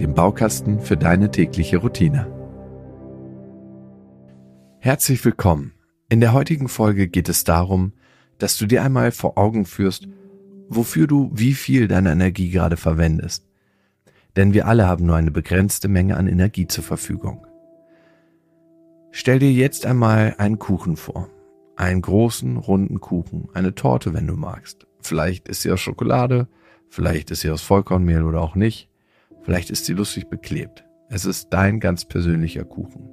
dem Baukasten für deine tägliche Routine. Herzlich willkommen. In der heutigen Folge geht es darum, dass du dir einmal vor Augen führst, wofür du wie viel deiner Energie gerade verwendest. Denn wir alle haben nur eine begrenzte Menge an Energie zur Verfügung. Stell dir jetzt einmal einen Kuchen vor. Einen großen, runden Kuchen, eine Torte, wenn du magst. Vielleicht ist sie aus Schokolade, vielleicht ist sie aus Vollkornmehl oder auch nicht. Vielleicht ist sie lustig beklebt. Es ist dein ganz persönlicher Kuchen.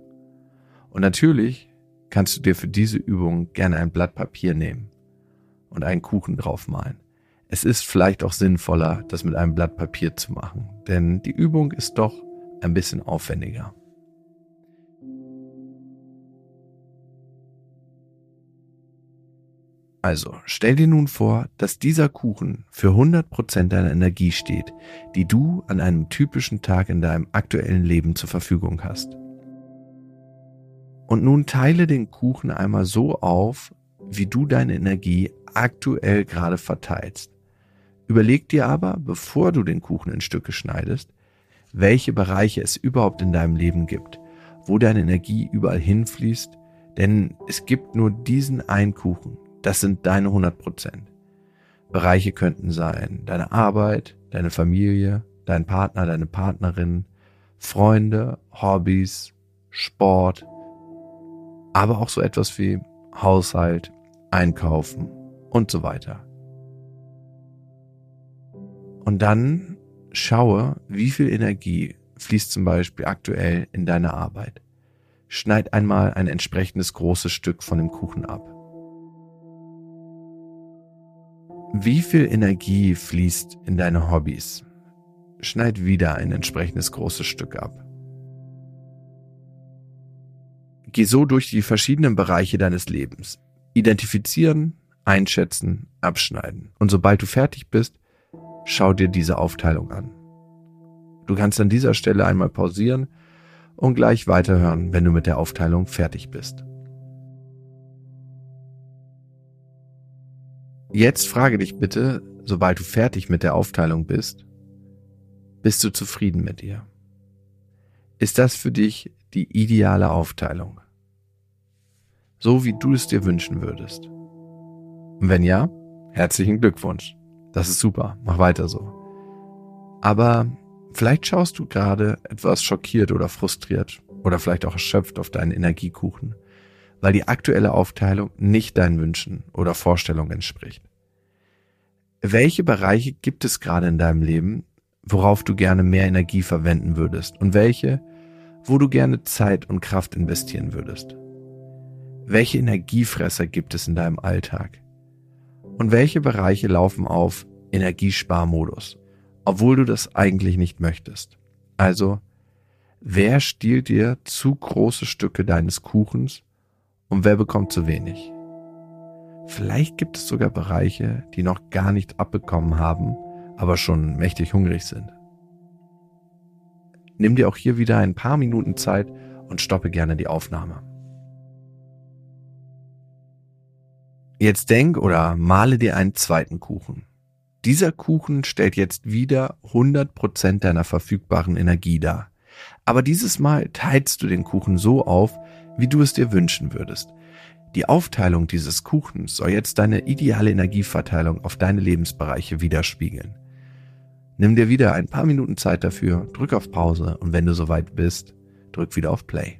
Und natürlich kannst du dir für diese Übung gerne ein Blatt Papier nehmen und einen Kuchen draufmalen. Es ist vielleicht auch sinnvoller, das mit einem Blatt Papier zu machen, denn die Übung ist doch ein bisschen aufwendiger. Also, stell dir nun vor, dass dieser Kuchen für 100% deiner Energie steht, die du an einem typischen Tag in deinem aktuellen Leben zur Verfügung hast. Und nun teile den Kuchen einmal so auf, wie du deine Energie aktuell gerade verteilst. Überleg dir aber, bevor du den Kuchen in Stücke schneidest, welche Bereiche es überhaupt in deinem Leben gibt, wo deine Energie überall hinfließt, denn es gibt nur diesen einen Kuchen das sind deine 100 Prozent. Bereiche könnten sein deine Arbeit, deine Familie, dein Partner, deine Partnerin, Freunde, Hobbys, Sport, aber auch so etwas wie Haushalt, Einkaufen und so weiter. Und dann schaue, wie viel Energie fließt zum Beispiel aktuell in deine Arbeit. Schneid einmal ein entsprechendes großes Stück von dem Kuchen ab. Wie viel Energie fließt in deine Hobbys? Schneid wieder ein entsprechendes großes Stück ab. Geh so durch die verschiedenen Bereiche deines Lebens. Identifizieren, einschätzen, abschneiden. Und sobald du fertig bist, schau dir diese Aufteilung an. Du kannst an dieser Stelle einmal pausieren und gleich weiterhören, wenn du mit der Aufteilung fertig bist. Jetzt frage dich bitte, sobald du fertig mit der Aufteilung bist, bist du zufrieden mit ihr? Ist das für dich die ideale Aufteilung? So wie du es dir wünschen würdest? Und wenn ja, herzlichen Glückwunsch. Das ist super, mach weiter so. Aber vielleicht schaust du gerade etwas schockiert oder frustriert oder vielleicht auch erschöpft auf deinen Energiekuchen weil die aktuelle Aufteilung nicht deinen Wünschen oder Vorstellungen entspricht. Welche Bereiche gibt es gerade in deinem Leben, worauf du gerne mehr Energie verwenden würdest und welche, wo du gerne Zeit und Kraft investieren würdest? Welche Energiefresser gibt es in deinem Alltag? Und welche Bereiche laufen auf Energiesparmodus, obwohl du das eigentlich nicht möchtest? Also, wer stiehlt dir zu große Stücke deines Kuchens und wer bekommt zu wenig. Vielleicht gibt es sogar Bereiche, die noch gar nicht abbekommen haben, aber schon mächtig hungrig sind. Nimm dir auch hier wieder ein paar Minuten Zeit und stoppe gerne die Aufnahme. Jetzt denk oder male dir einen zweiten Kuchen. Dieser Kuchen stellt jetzt wieder 100% deiner verfügbaren Energie dar. Aber dieses Mal teilst du den Kuchen so auf, wie du es dir wünschen würdest. Die Aufteilung dieses Kuchens soll jetzt deine ideale Energieverteilung auf deine Lebensbereiche widerspiegeln. Nimm dir wieder ein paar Minuten Zeit dafür, drück auf Pause und wenn du soweit bist, drück wieder auf Play.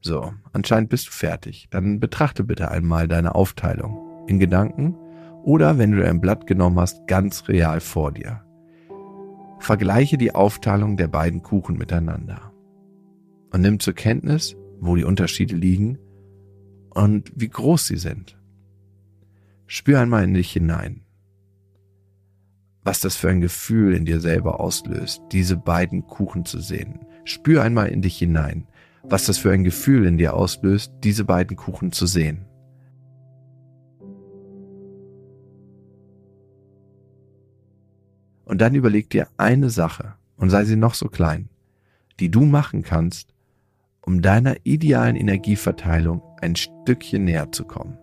So, anscheinend bist du fertig. Dann betrachte bitte einmal deine Aufteilung in Gedanken oder wenn du ein Blatt genommen hast, ganz real vor dir. Vergleiche die Aufteilung der beiden Kuchen miteinander und nimm zur Kenntnis, wo die Unterschiede liegen und wie groß sie sind. Spür einmal in dich hinein, was das für ein Gefühl in dir selber auslöst, diese beiden Kuchen zu sehen. Spür einmal in dich hinein, was das für ein Gefühl in dir auslöst, diese beiden Kuchen zu sehen. Und dann überleg dir eine Sache, und sei sie noch so klein, die du machen kannst, um deiner idealen Energieverteilung ein Stückchen näher zu kommen.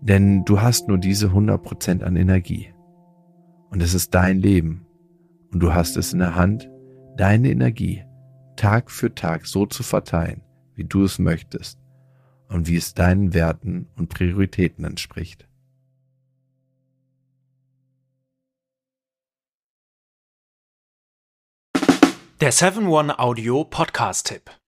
Denn du hast nur diese 100% an Energie. Und es ist dein Leben. Und du hast es in der Hand, deine Energie Tag für Tag so zu verteilen, wie du es möchtest und wie es deinen Werten und Prioritäten entspricht. Der 7-One-Audio Podcast-Tipp.